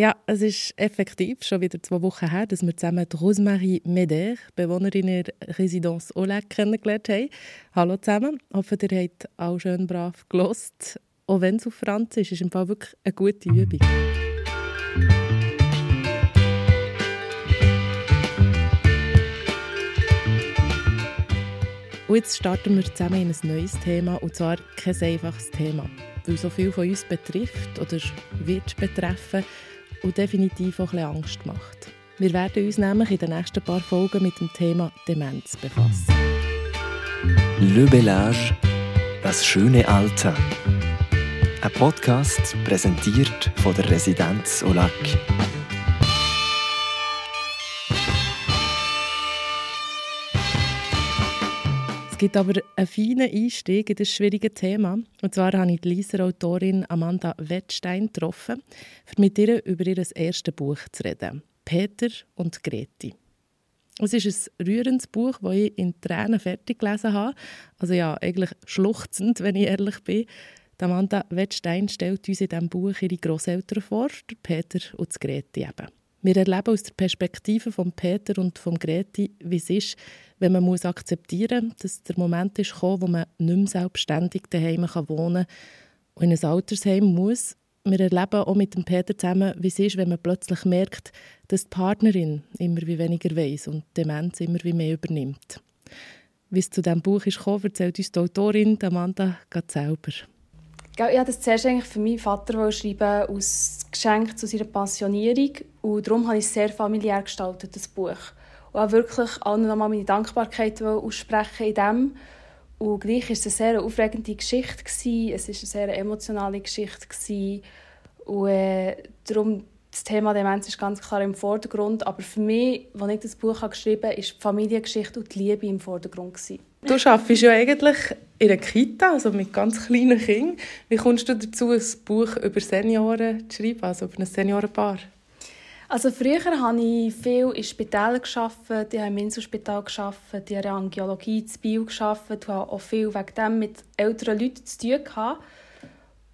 Ja, es ist effektiv schon wieder zwei Wochen her, dass wir zusammen Rosemarie Meder, Bewohnerin in der Residenz Oleg, kennengelernt haben. Hallo zusammen. Ich hoffe, ihr habt auch schön brav gelost. Auch wenn es auf Franz ist, ist im Fall wirklich eine gute Übung. Und jetzt starten wir zusammen in ein neues Thema, und zwar kein einfaches Thema, weil so viel von uns betrifft oder wird betreffen und definitiv auch ein bisschen Angst macht. Wir werden uns nämlich in den nächsten paar Folgen mit dem Thema Demenz befassen. Le Bellage, das schöne Alter. Ein Podcast präsentiert von der Residenz Olac. Es gibt aber einen feinen Einstieg in das schwierige Thema. Und zwar habe ich die Lieser Autorin Amanda Wettstein getroffen, um mit ihr über ihr erstes Buch zu reden. Peter und Greti. Es ist ein rührendes Buch, das ich in Tränen fertig gelesen habe. Also ja, eigentlich schluchzend, wenn ich ehrlich bin. Amanda Wettstein stellt uns in diesem Buch ihre Großeltern vor, Peter und Greti eben. Wir erleben aus der Perspektive von Peter und von Greti, wie es ist, wenn man muss akzeptieren muss, dass der Moment ist gekommen, wo man nicht mehr selbstständig daheim wohnen kann und in ein Altersheim muss. Wir erleben auch mit dem Peter zusammen, wie es ist, wenn man plötzlich merkt, dass die Partnerin immer wie weniger weiß und Demenz immer wie mehr übernimmt. Wie es zu diesem Buch ist gekommen, erzählt uns die Autorin Amanda selber. Ich habe das zuerst eigentlich für meinen Vater schreiben, als Geschenk zu seiner Pensionierung. Und darum habe ich es sehr familiär gestaltet, das Buch. Und auch wirklich allen nochmal meine Dankbarkeit aussprechen in dem. Und gleich war es eine sehr aufregende Geschichte. Gewesen. Es war eine sehr emotionale Geschichte. Gewesen. Und äh, darum, das Thema Demenz ist ganz klar im Vordergrund. Aber für mich, als ich das Buch geschrieben habe, war die Familiengeschichte und die Liebe im Vordergrund. Gewesen. Du arbeitest ja eigentlich in einer Kita, also mit ganz kleinen Kindern. Wie kommst du dazu, ein Buch über Senioren zu schreiben, also über ein Seniorenpaar? Also früher habe ich viel in Spitälern gearbeitet, ich habe im Inselspital gearbeitet, ich habe Angiologie in Bio gearbeitet und habe auch viel wegen dem mit älteren Leuten zu tun gehabt.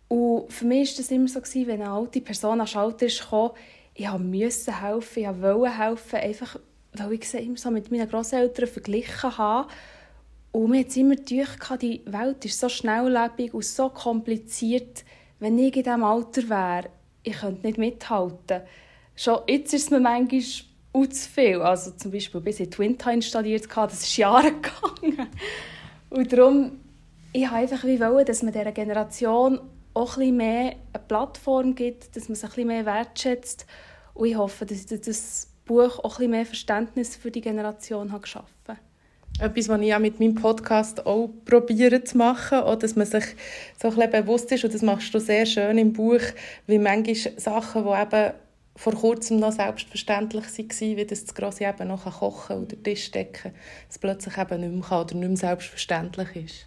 Und für mich war das immer so, wenn eine alte Person an Schalter kam, ich musste helfen, ich wollte helfen, einfach weil ich sie immer so mit meinen Großeltern verglichen habe und mir hat immer gedacht, die Welt ist so schnelllebig und so kompliziert. Wenn ich in diesem Alter wäre, ich könnte nicht mithalten. Schon jetzt ist es mir manchmal auch zu viel. Also zum Beispiel bis ich Twinta installiert hatte, das ist Jahre gegangen. Und darum, ich wollte einfach wie wollen, dass man dieser Generation auch ein mehr eine Plattform gibt, dass man sich ein mehr wertschätzt. Und ich hoffe, dass ich das Buch auch ein mehr Verständnis für die Generation geschaffen habe. Etwas, was ich auch mit meinem Podcast auch probiere zu machen, auch, dass man sich so ein bewusst ist, und das machst du sehr schön im Buch, wie manchmal Sachen, die eben vor kurzem noch selbstverständlich waren, wie das Grosse eben noch kochen oder Tisch decken, dass plötzlich eben nicht mehr kann oder nicht mehr selbstverständlich ist.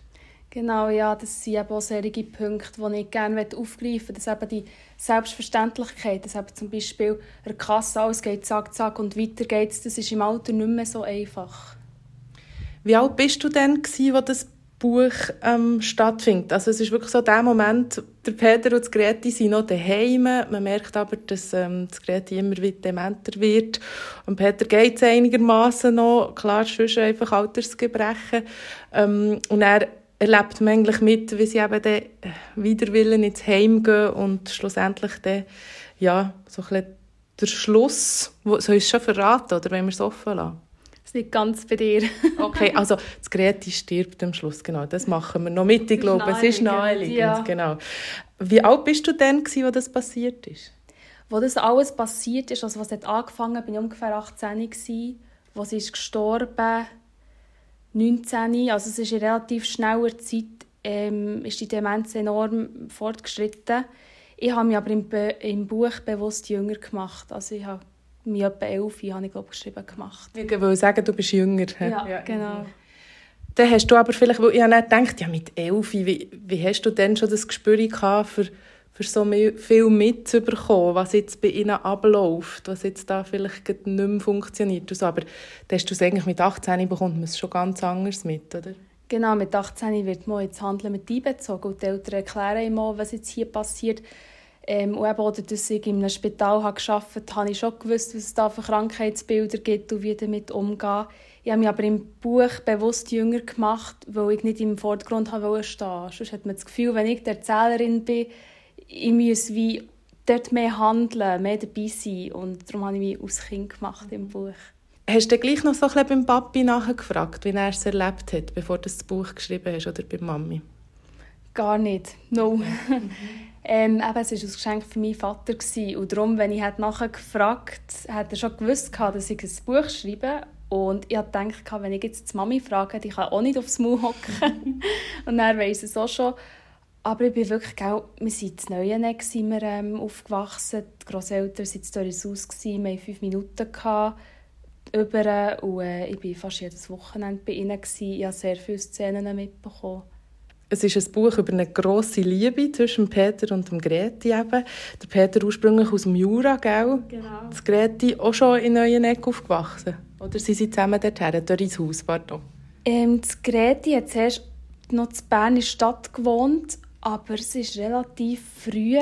Genau, ja, das sind eben auch solche Punkte, die ich gerne aufgreifen möchte, dass eben die Selbstverständlichkeit, dass eben zum Beispiel eine Kasse alles geht zack, zack und weiter geht's, das ist im Alter nicht mehr so einfach. Wie alt bist du denn, gewesen, wo das Buch ähm, stattfindet? Also es ist wirklich so der Moment, der Peter und das Greti sind noch daheim. Man merkt aber, dass ähm, das Greti immer wieder dementer wird. Und Peter geht es einigermaßen noch. Klar, sonst einfach Altersgebrechen. Ähm, und er erlebt man eigentlich mit, wie sie eben dann wider Willen ins Heim gehen und schlussendlich dann, ja, so ein bisschen der Schluss, soll ich es schon verraten, oder wenn wir es offen lassen? Das liegt ganz bei dir. okay, also das Greti stirbt am Schluss, genau. Das machen wir noch mit, ich glaube. Es ist naheliegend, ja. genau. Wie alt bist du denn, als das passiert ist? Wo das alles passiert ist, also was hat angefangen, bin ich ungefähr 18 gewesen, wo sie ist gestorben, 19, also es ist in relativ schneller Zeit, ähm, ist die Demenz enorm fortgeschritten. Ich habe mich aber im, Be im Buch bewusst jünger gemacht, also ich habe mich etwa elf habe ich glaube geschrieben gemacht. Ich will sagen, du bist jünger. Ja, ja, genau. Dann hast du aber vielleicht, weil ich habe gedacht, ja mit elf, wie, wie hast du denn schon das Gespür gehabt, für, für so viel mitzubekommen, was jetzt bei ihnen abläuft, was jetzt da vielleicht nicht mehr funktioniert. Also, aber dann hast du es eigentlich mit 18 bekommt man es schon ganz anders mit, oder? Genau, mit 18 wird man ins Handeln mit einbezogen und die Eltern erklären immer, was jetzt hier passiert Ähm, und eben, oder dass ich in einem Spital habe gearbeitet habe, habe ich schon gewusst, was es da für Krankheitsbilder gibt und wie damit umgehen. Ich habe mich aber im Buch bewusst jünger gemacht, weil ich nicht im Vordergrund stehen wollte. Sonst hat man das Gefühl, wenn ich die Erzählerin bin, ich muss wie dort mehr handeln, mehr dabei sein. Und darum habe ich mich aus Kind gemacht im Buch. Hast du gleich noch so ein bisschen beim Papi nachgefragt, wie er es erlebt hat, bevor du das Buch geschrieben hast, oder bei Mami? Gar nicht, no. ähm, eben, es war ein Geschenk für meinen Vater. Gewesen. Und darum, wenn ich nachher gefragt hat er schon gewusst, dass ich ein Buch schreibe. Und ich dachte, wenn ich jetzt die Mami frage, die kann auch nicht aufs Maul hocken. und er weiss es auch schon. Aber ich bin wirklich, gell, wir sind in Neueneck sind wir, ähm, aufgewachsen. Die Grosseltern waren in Dorishaus, wir hatten fünf Minuten. Gehabt, über, und äh, ich war fast jedes Wochenende bei ihnen. Gewesen. Ich habe sehr viele Szenen mitbekommen. Es ist ein Buch über eine grosse Liebe zwischen Peter und dem Greti. Eben. Der Peter ursprünglich aus dem Jura, gell? Genau. Das Greti auch schon in Neueneck aufgewachsen? Oder sind sie zusammen dorthin, dort ins Haus? Pardon. Ähm, das Greti hat zuerst noch in Bern in der Stadt gewohnt aber es ist relativ früh,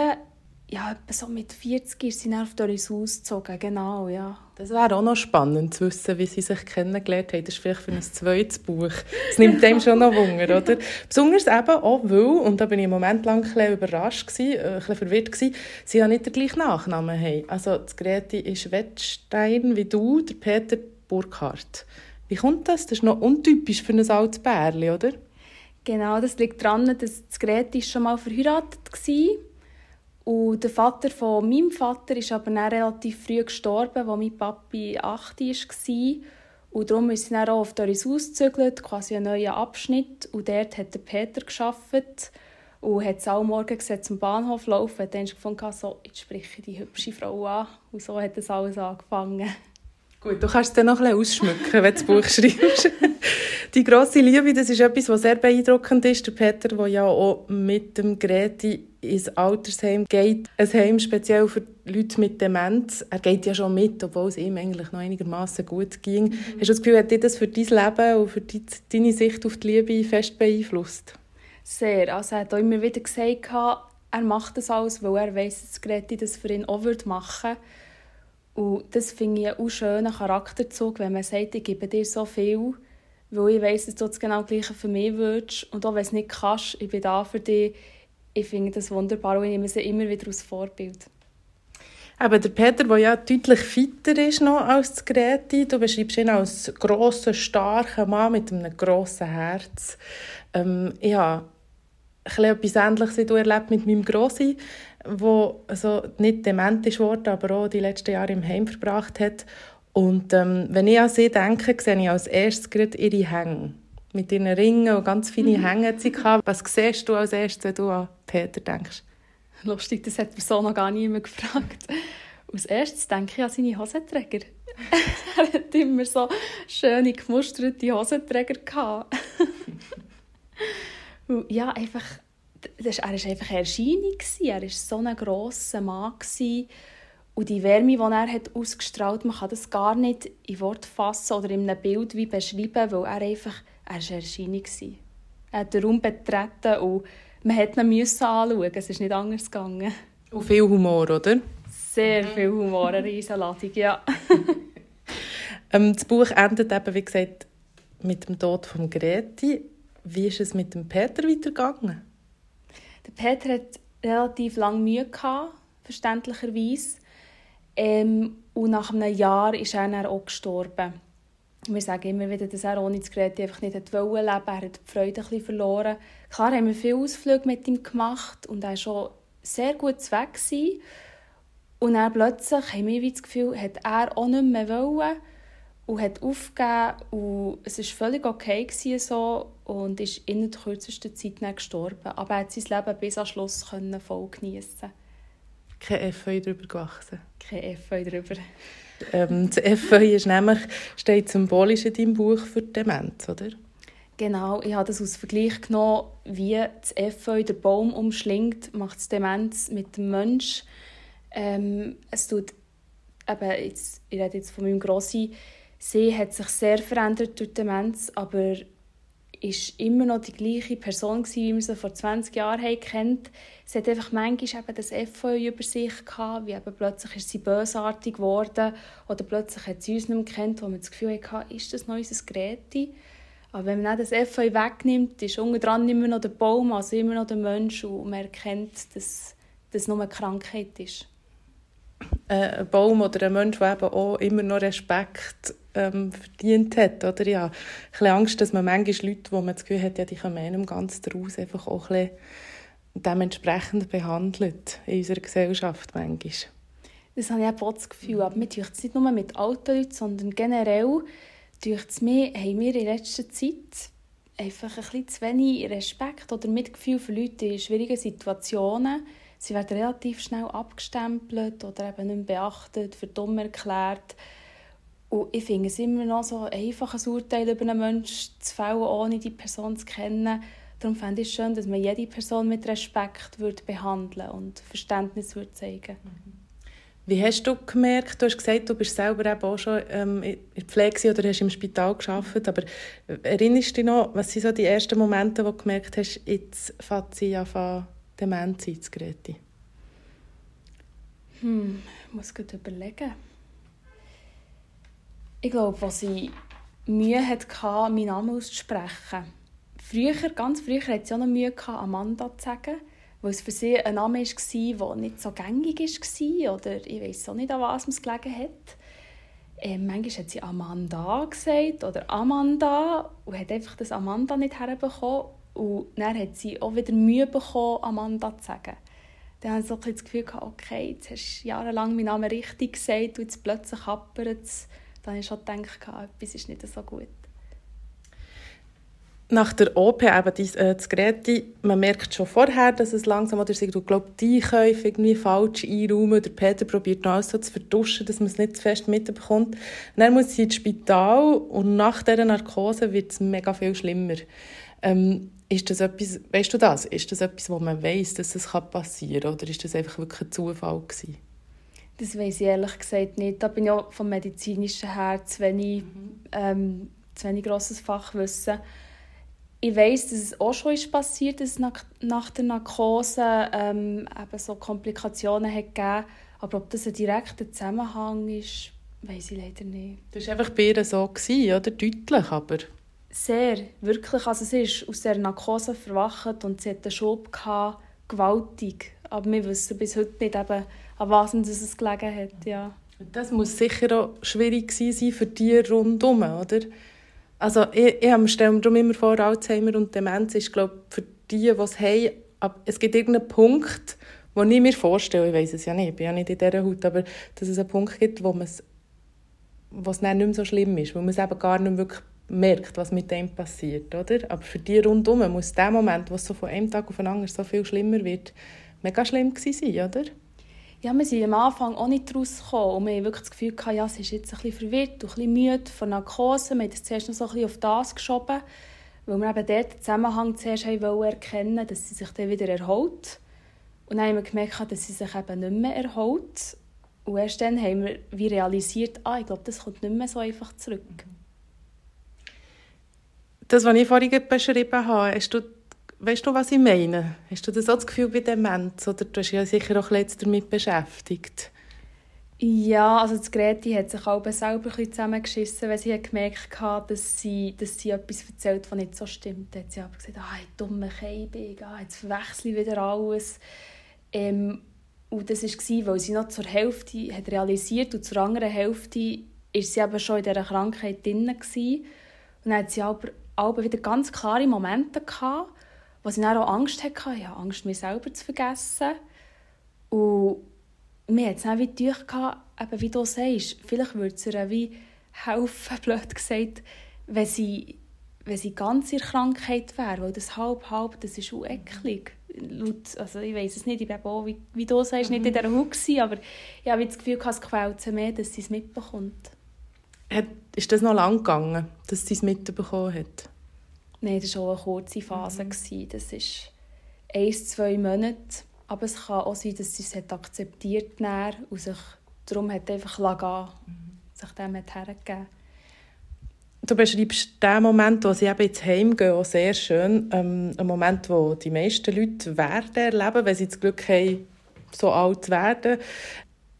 ja, etwa so mit 40 ist sie auf Doris ausgezogen, genau, ja. Das wäre auch noch spannend zu wissen, wie sie sich kennengelernt haben. Das ist vielleicht für ein zweites Buch. Das nimmt dem schon noch Wunder, oder? Besonders eben auch, weil, und da bin ich einen Moment lang ein bisschen überrascht, gewesen, äh, ein bisschen verwirrt gewesen, sie ja nicht den gleichen Nachnamen haben. Also, das Greti ist Wettstein wie du, der Peter Burkhardt. Wie kommt das? Das ist noch untypisch für ein altes Bärli, oder? Genau, das liegt daran, dass das Greti schon mal verheiratet war. Und der Vater von meinem Vater ist aber dann relativ früh gestorben, als mein Papi 8 war. Und darum ist sie dann auch auf Doris ausgezügelt, quasi einen neuen Abschnitt. Und dort hat der Peter gearbeitet und hat es alle Morgen gesehen, zum Bahnhof laufen. Dann habe ich gefunden, so, jetzt spreche ich die hübsche Frau an. Und so hat das alles angefangen. Gut, du kannst es dann noch ein bisschen ausschmücken, wenn du das Buch schreibst. Die grosse Liebe, das ist etwas, was sehr beeindruckend ist. Der Peter, der ja auch mit dem Greti ins Altersheim geht. Ein Heim speziell für Leute mit Demenz. Er geht ja schon mit, obwohl es ihm eigentlich noch einigermaßen gut ging. Mhm. Hast du das Gefühl, hat dir das für dein Leben und für deine Sicht auf die Liebe fest beeinflusst? Sehr. Also er hat auch immer wieder gesagt, er macht das alles, weil er weiss, dass Greti das für ihn auch machen würde. Und das finde ich einen schönen Charakterzug, wenn man sagt, ich gebe dir so viel, weil ich weiss, dass du das genau Gleiche für mich würdest. Und auch wenn du es nicht kannst, ich bin da für dich. Ich finde das wunderbar und ich nehme sie immer wieder als Vorbild. Aber der Peter, der ja deutlich fitter ist noch als Greti, du beschreibst ihn als grossen, starken Mann mit einem grossen Herz. Ähm, ich habe etwas Ähnliches wie du erlebt mit meinem Grossi wo also nicht dement ist worden, aber auch die letzten Jahre im Heim verbracht hat. Und ähm, wenn ich an sie denke, sehe ich als erstes gerade ihre Hänge. Mit ihren Ringen und ganz feine mhm. Hänge sie Was siehst du als erstes, wenn du an Peter denkst? Lustig, das hat mir so noch gar niemand gefragt. Als erstes denke ich an seine Hosenträger. er hat immer so schöne, gemusterte Hosenträger gehabt. ja, einfach das, er war einfach eine Erscheinung. Er war so ein grosser Mann. Und die Wärme, die er hat ausgestrahlt man kann das gar nicht in Wort fassen oder in einem Bild wie beschreiben, weil er einfach er eine Erscheinung war. Er hat den Raum betreten und man musste ihn anschauen. Es ist nicht anders gegangen. Und viel Humor, oder? Sehr viel Humor, eine Riesenladung, ja. ähm, das Buch endet eben, wie gesagt, mit dem Tod von Greti. Wie ist es mit dem Peter weitergegangen? Der Peter hat relativ lange Mühe gehabt, verständlicherweise. Ähm, und nach einem Jahr ist er auch gestorben. Wir sagen immer wieder, dass er ohne das Gerät einfach nicht leben wollte. Er hat die Freude ein bisschen verloren. Klar haben wir viele Ausflüge mit ihm gemacht und er war schon sehr gut weg. Und dann plötzlich haben wir das Gefühl, hat er auch nicht mehr wollen und hat aufgegeben und es war völlig okay so und ist in der kürzesten Zeit gestorben. Aber er hat sein Leben bis am Schluss voll geniessen. Kein Efeu drüber gewachsen. Kein Efeu drüber. Ähm, das Efeu ist nämlich, steht symbolisch in deinem Buch für Demenz, oder? Genau, ich habe das als Vergleich genommen, wie das Efeu der Baum umschlingt, macht es Demenz mit dem Mensch. Ähm, es tut, eben, jetzt, ich rede jetzt von meinem Grossi, sie hat sich sehr verändert durch Demenz, aber ist immer noch die gleiche Person gewesen, wie wir sie vor 20 Jahren kennt. Sie hat einfach manchmal eben das FOI über sich gehabt, wie eben plötzlich ist sie bösartig geworden oder plötzlich hat sie uns nicht mehr kennt, wo man das Gefühl hatte, ist das noch unser Gerät? Aber wenn man das FOI wegnimmt, ist unten dran immer noch der Baum, also immer noch der Mensch und man erkennt, dass das nur eine Krankheit ist. Äh, ein Baum oder ein Mensch, der eben auch immer noch Respekt ähm, verdient hat. Oder? Ein bisschen Angst, dass man manchmal Leute, wo man das Gefühl hat, ja, die kommen einem ganz daraus, einfach auch ein dementsprechend behandelt in unserer Gesellschaft manchmal. Das habe ich auch das Gefühl. Aber mir es nicht nur mit alten Leuten, sondern generell es mir, haben wir in letzter Zeit einfach ein bisschen zu wenig Respekt oder Mitgefühl für Leute in schwierigen Situationen. Sie werden relativ schnell abgestempelt oder eben nicht mehr beachtet, für dumm erklärt. Und ich finde es immer noch so einfach, ein Urteil über einen Menschen zu fällen, ohne die Person zu kennen. Darum fände ich es schön, dass man jede Person mit Respekt würde behandeln und Verständnis würde zeigen. Wie hast du gemerkt, du hast gesagt, du bist selber auch schon ähm, in der Pflege oder hast im Spital gearbeitet, aber erinnerst du dich noch, was sind so die ersten Momente, wo du gemerkt hast, jetzt fängt sie an, Demenz einzutreten? Hm, ich muss gut überlegen ich glaube, als sie Mühe hatte, meinen Namen auszusprechen. Früher, ganz früher, hatte sie auch noch Mühe, Amanda zu sagen, weil es für sie ein Name war, der nicht so gängig war oder ich weiß auch nicht, an was es gelegen hat. Ähm, manchmal hat sie Amanda gesagt oder Amanda und hat einfach das Amanda nicht herbekommen. Und dann hat sie auch wieder Mühe bekommen, Amanda zu sagen. Dann hatte ich so das Gefühl, okay, jetzt hast du jahrelang meinen Namen richtig gesagt und jetzt plötzlich happert es da habe ich schon gedacht, etwas ist nicht so gut. Nach der OP, eben äh, das Gerät, man merkt schon vorher, dass es langsam oder so, du glaubst, die Einkäufe irgendwie falsch einräumen. Der Peter probiert noch alles so zu vertuschen, dass man es nicht zu fest mitbekommt. Dann muss sie ins Spital und nach dieser Narkose wird es mega viel schlimmer. Ähm, ist das etwas, weißt du das? Ist das etwas, wo man weiß, dass es passieren kann? Oder ist das einfach wirklich ein Zufall gewesen? Das weiß ich ehrlich gesagt nicht. Da bin ich auch vom medizinischen her zu wenig, mhm. ähm, zu wenig grosses Fachwissen. Ich weiß, dass es auch schon ist passiert, dass es nach, nach der Narkose ähm, eben so Komplikationen hat gegeben Aber ob das ein direkter Zusammenhang ist, weiß ich leider nicht. Das war einfach bei ihr so, gewesen, oder? Deutlich, aber... Sehr, wirklich. Also sie ist aus der Narkose verwacht und sie hatte einen Schub gehabt, gewaltig. Aber wir wissen bis heute nicht, eben, an was es gelegen hat. Ja. Das muss sicher auch schwierig sein für die rundherum, oder? Also ich, ich stelle mir darum immer vor, Alzheimer und Demenz ist, glaube für die, die es haben, es gibt irgendeinen Punkt, wo ich mir vorstelle, ich weiß es ja nicht, ich bin ja nicht in dieser Haut, aber dass es einen Punkt gibt, wo es was nicht mehr so schlimm ist, wo man es eben gar nicht wirklich merkt, was mit dem passiert, oder? Aber für die rundherum muss der Moment, wo es so von einem Tag auf den anderen so viel schlimmer wird, mega schlimm gewesen sein, oder? Ja, wir sind am Anfang auch nicht rausgekommen und wir hatten wirklich das Gefühl, ja, sie ist jetzt ein bisschen verwirrt und ein bisschen müde von Narkose. Wir haben das zuerst noch so ein bisschen auf das geschoben, weil wir eben dort den Zusammenhang zuerst wollen erkennen dass sie sich dann wieder erholt. Und dann haben wir gemerkt, dass sie sich eben nicht mehr erholt. Und erst dann haben wir realisiert, ah, ich glaube, das kommt nicht mehr so einfach zurück. Das, was ich vorhin beschrieben habe, hast du Weißt du, was ich meine? Hast du das auch das Gefühl bei Demenz? Oder du hast ja sicher auch jetzt damit beschäftigt. Ja, also das Greti hat sich auch selber ein zusammengeschissen, weil sie gemerkt hat, dass sie, dass sie etwas erzählt, was nicht so stimmt. Hat sie aber gesagt, ah, dumme Keibig, ah, jetzt verwechsel ich wieder alles. Ähm, und das war, weil sie noch zur Hälfte hat realisiert und zur anderen Hälfte war sie aber schon in dieser Krankheit drin. Und dann hat sie aber, aber wieder ganz klare Momente gehabt, wo sie dann auch Angst hatte. Ich hatte Angst, mich selber zu vergessen. Und mir hat es dann wie gedacht, eben wie du sagst, vielleicht würde es ihr wie helfen, blöd gesagt, wenn sie, wenn sie ganz in Krankheit wäre, weil das halb-halb, das ist auch eklig. Also ich weiß es nicht, ich bin auch, wie, wie du sagst, mhm. nicht in dieser Haut gewesen, aber ich habe das Gefühl, es quält sie mehr, dass sie es mitbekommt. Hat, ist das noch lang gegangen, dass sie es mitbekommen hat? Nein, das war auch eine kurze Phase. Mhm. Das ist ein, zwei Monate. Aber es kann auch sein, dass sie es akzeptiert hat und sich darum hat einfach lassen, mhm. sich dem hat hergegeben. Du beschreibst den Moment, wo sie eben ins Heim gehen, auch sehr schön. Ähm, ein Moment, wo die meisten Leute werden erleben, wenn sie das Glück haben, so alt zu werden.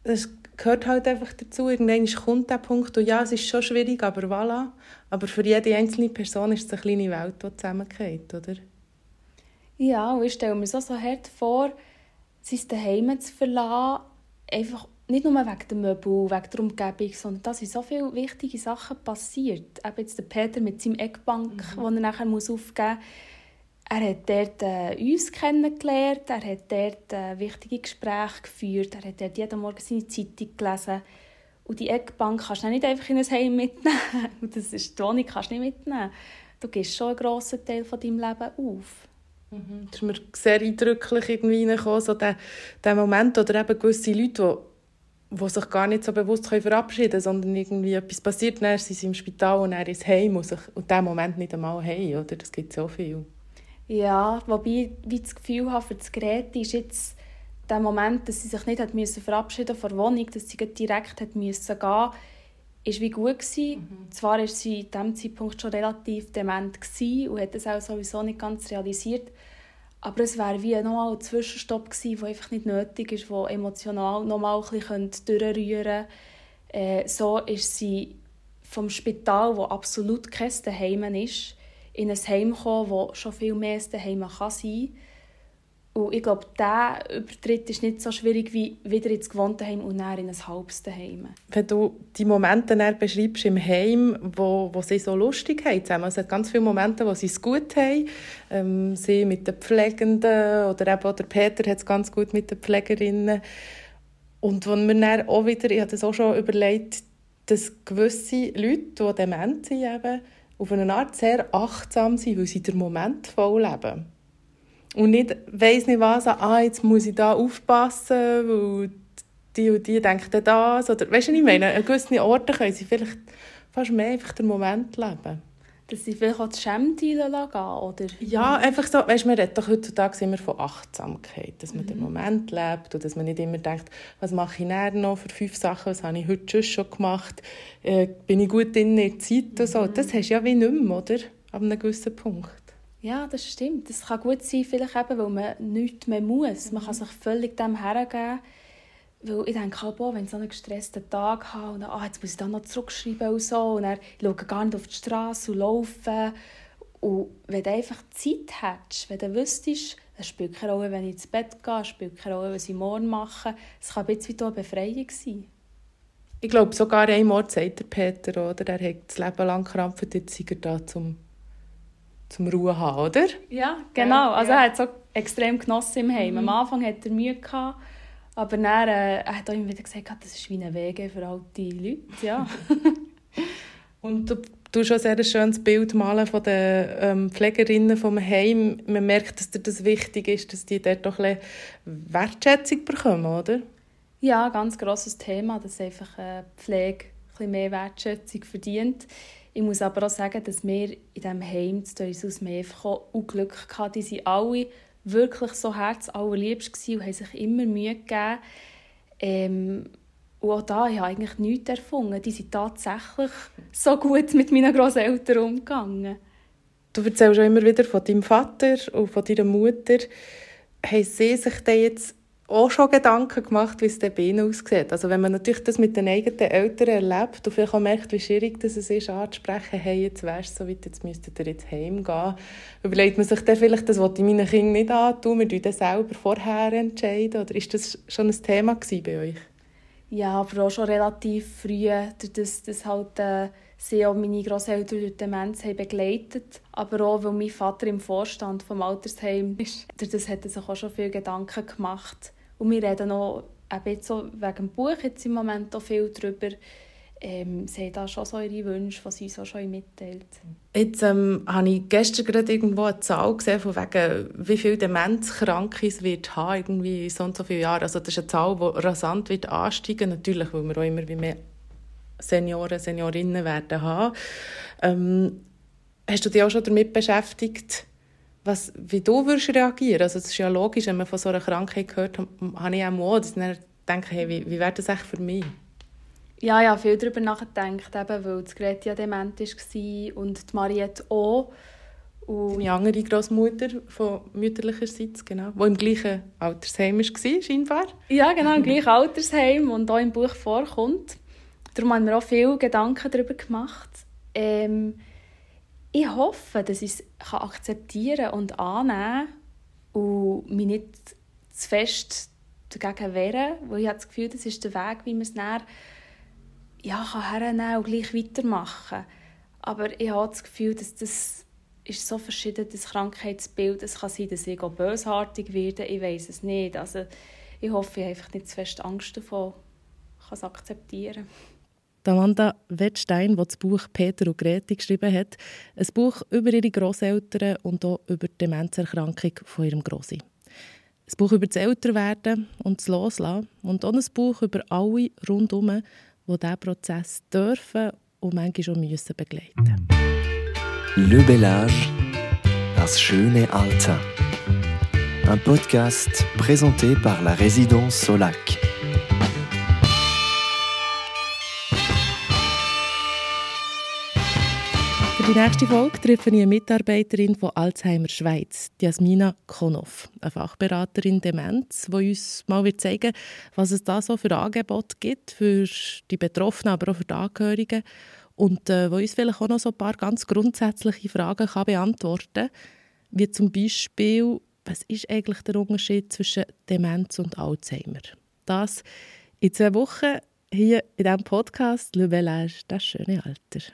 Das gehört halt einfach dazu. Irgendwann kommt der Punkt, und ja, es ist schon schwierig, aber voilà. Aber für jede einzelne Person ist es eine kleine Welt, die zusammengeht, oder? Ja, und ich stelle mir so, so hart vor, sein Heim zu verlassen, einfach nicht nur wegen der Möbel, wegen der Umgebung, sondern da sind so viele wichtige Sachen passiert. Eben jetzt der Peter mit seinem Eckbank, mhm. den er nachher muss aufgeben muss. Er hat dort äh, uns kennengelernt, er hat dort äh, wichtige Gespräche geführt, er hat dort jeden Morgen seine Zeitung gelesen. Und die Eckbank kannst du nicht einfach in ein Heim mitnehmen. Das ist die Wohnung kannst du nicht mitnehmen. Du gibst schon einen grossen Teil von deinem Leben auf. Mhm. Das ist mir sehr eindrücklich irgendwie so der, der Moment, oder eben gewisse Leute, die die sich gar nicht so bewusst verabschieden können, sondern irgendwie etwas passiert, dann sind sie im Spital und er ist heim und, sich, und diesen Moment nicht einmal haben, oder? Das gibt so viel. Ja, wobei ich das Gefühl habe, für das Gerät ist jetzt der Moment, dass sie sich nicht hat müssen verabschieden von der Wohnung, dass sie direkt hat müssen gehen ist wie gut gewesen. Mhm. Zwar war sie zu diesem Zeitpunkt schon relativ dement und hat das auch sowieso nicht ganz realisiert, aber es wäre wie nochmal ein Zwischenstopp gewesen, der einfach nicht nötig ist, der emotional nochmal ein bisschen durchrühren könnte. Äh, so ist sie vom Spital, wo absolut kein Heim ist, in ein Heim gekommen, wo schon viel mehr ein Heim kann sein. Kann und ich glaube, dieser Übertritt ist nicht so schwierig wie wieder ins gewohnte Heim und dann in ein halbes Heim. Wenn du die Momente dann beschreibst im Heim, wo, wo sie so lustig haben zusammen, es hat ganz viele Momente, wo sie es gut haben, ähm, sie mit den Pflegenden oder eben auch der Peter hat es ganz gut mit den Pflegerinnen. Und wo wir dann auch wieder, ich habe das auch schon überlegt, dass gewisse Leute, die dement sind, eben, auf eine Art sehr achtsam sind, weil sie den Moment voll leben und nicht weiss nicht was, ah, jetzt muss ich da aufpassen, weil die und die denken das. Oder, weißt du, was ich meine? An gewissen Orten können sie vielleicht fast mehr einfach den Moment leben. Dass sie vielleicht auch die Schämteile gehen oder? Ja, einfach so, weißt man redet doch heutzutage immer von Achtsamkeit, dass man mhm. den Moment lebt und dass man nicht immer denkt, was mache ich näher noch für fünf Sachen, was habe ich heute schon gemacht, äh, bin ich gut in der Zeit und so. Mhm. Das hast du ja wie nicht mehr, oder? Ab einem gewissen Punkt. Ja, das stimmt. Das kann gut sein, vielleicht eben, weil man nichts mehr muss. Man kann sich völlig dem hergeben. Weil ich denke halt, wenn ich so einen gestressten Tag habe und dann, ah, jetzt muss ich dann noch zurückschreiben und so und dann schaue ich gar nicht auf die Straße und laufe. Und wenn du einfach Zeit hättest, wenn du wüsstest, es spielt keine Rolle, wenn ich ins Bett gehe, es spielt keine Rolle, was ich morgen mache, es kann ein bisschen wie eine Befreiung sein. Ich glaube, sogar einmal sagt der Peter, oder? er hat das Leben lang krampft, jetzt sei er da, um zum Ruhe haben, oder? Ja, genau. Also er hat so extrem genossen im Heim. Mhm. Am Anfang hatte er Mühe, gehabt, aber dann äh, er hat er immer wieder gesagt, das ist wie ein Wege für alte Leute. Ja. Und du du schon sehr ein schönes Bild malen von den ähm, Pflegerinnen vom Heim. Man merkt, dass dir das wichtig ist, dass die dort doch ein Wertschätzung bekommen, oder? Ja, ganz grosses Thema, dass einfach äh, Pflege ein mehr Wertschätzung verdient. Ich muss aber auch sagen, dass wir in diesem Heim zu uns mehr auch Glück hatten. Die waren alle wirklich so herzallerliebst und haben sich immer Mühe gegeben. Ähm, und auch da habe ich eigentlich nichts erfunden. Die sind tatsächlich so gut mit meinen Großeltern umgegangen. Du erzählst auch immer wieder von deinem Vater und von deiner Mutter. Haben sie sich denn jetzt auch schon Gedanken gemacht, wie es bei ihnen aussieht. Also wenn man natürlich das mit den eigenen Eltern erlebt und vielleicht auch merkt, wie schwierig das ist, anzusprechen, hey, jetzt wärst du so weit, jetzt müsstet ihr jetzt heimgehen, überlegt man sich dann vielleicht, das wollte ich meinen Kindern nicht antun, wir entscheiden selber vorher entscheiden, oder ist das schon ein Thema bei euch? Ja, aber auch schon relativ früh, dass, dass halt, äh, sie auch meine Großeltern durch Demenz haben begleitet, aber auch, weil mein Vater im Vorstand vom Altersheim ist. Das hat sich auch schon viele Gedanken gemacht und wir reden auch eben so wegen dem Buch jetzt im Moment auch viel darüber. Ähm, sie da schon so ihre Wünsche, die sie so schon mitteilt. Jetzt ähm, habe ich gestern gerade irgendwo eine Zahl gesehen, von wegen, wie viele Demenzkranke es wird haben, irgendwie so und so viele Jahre. Also das ist eine Zahl, die rasant wird ansteigen, natürlich, weil wir auch immer mehr Senioren, Seniorinnen werden haben. Ähm, hast du dich auch schon damit beschäftigt, was, wie du würdest reagieren also es ist ja logisch, wenn man von so einer Krankheit hört, habe ich auch Mut, dass ich denke, hey, wie, wie wäre das echt für mich? Ja, ja, viel darüber nachgedacht, eben, weil das Greti ja dement war und die Mariette auch. Und Deine andere Großmutter von mütterlicherseits, genau, die im gleichen Altersheim war, scheinbar. Ja, genau, im gleichen Altersheim und auch im Buch vorkommt. Darum haben wir auch viele Gedanken darüber gemacht. Ähm, ich hoffe, dass ich es akzeptieren und annehmen kann und mich nicht zu fest dagegen wehren, weil ich habe das Gefühl, das ist der Weg, wie man es dann ja, kann und gleich weitermachen. Aber ich habe das Gefühl, dass das ist so verschieden, das Krankheitsbild. Es kann sein, dass ich auch bösartig werde, ich weiß es nicht. Also ich hoffe, ich habe einfach nicht zu fest Angst davon, kann es akzeptieren. Amanda Wettstein, die das Buch Peter und Grete geschrieben hat, ein Buch über ihre Großeltern und auch über die Demenzerkrankung von ihrem Grossi. Ein Buch über das Älterwerden und das Loslassen und auch ein Buch über alle rundherum, die diesen Prozess dürfen und manchmal schon müssen begleiten Le Bellage, das schöne Alter. Un podcast présenté par la résidence Solac. Für die nächste Folge treffe ich eine Mitarbeiterin von Alzheimer Schweiz, Jasmina Konoff, eine Fachberaterin Demenz, die uns mal wird zeigen was es da so für Angebote gibt für die Betroffenen, aber auch für die Angehörigen und äh, wo uns vielleicht auch noch so ein paar ganz grundsätzliche Fragen kann beantworten wie zum Beispiel, was ist eigentlich der Unterschied zwischen Demenz und Alzheimer? Das in zwei Wochen hier in diesem Podcast «Le Bellage, das schöne Alter».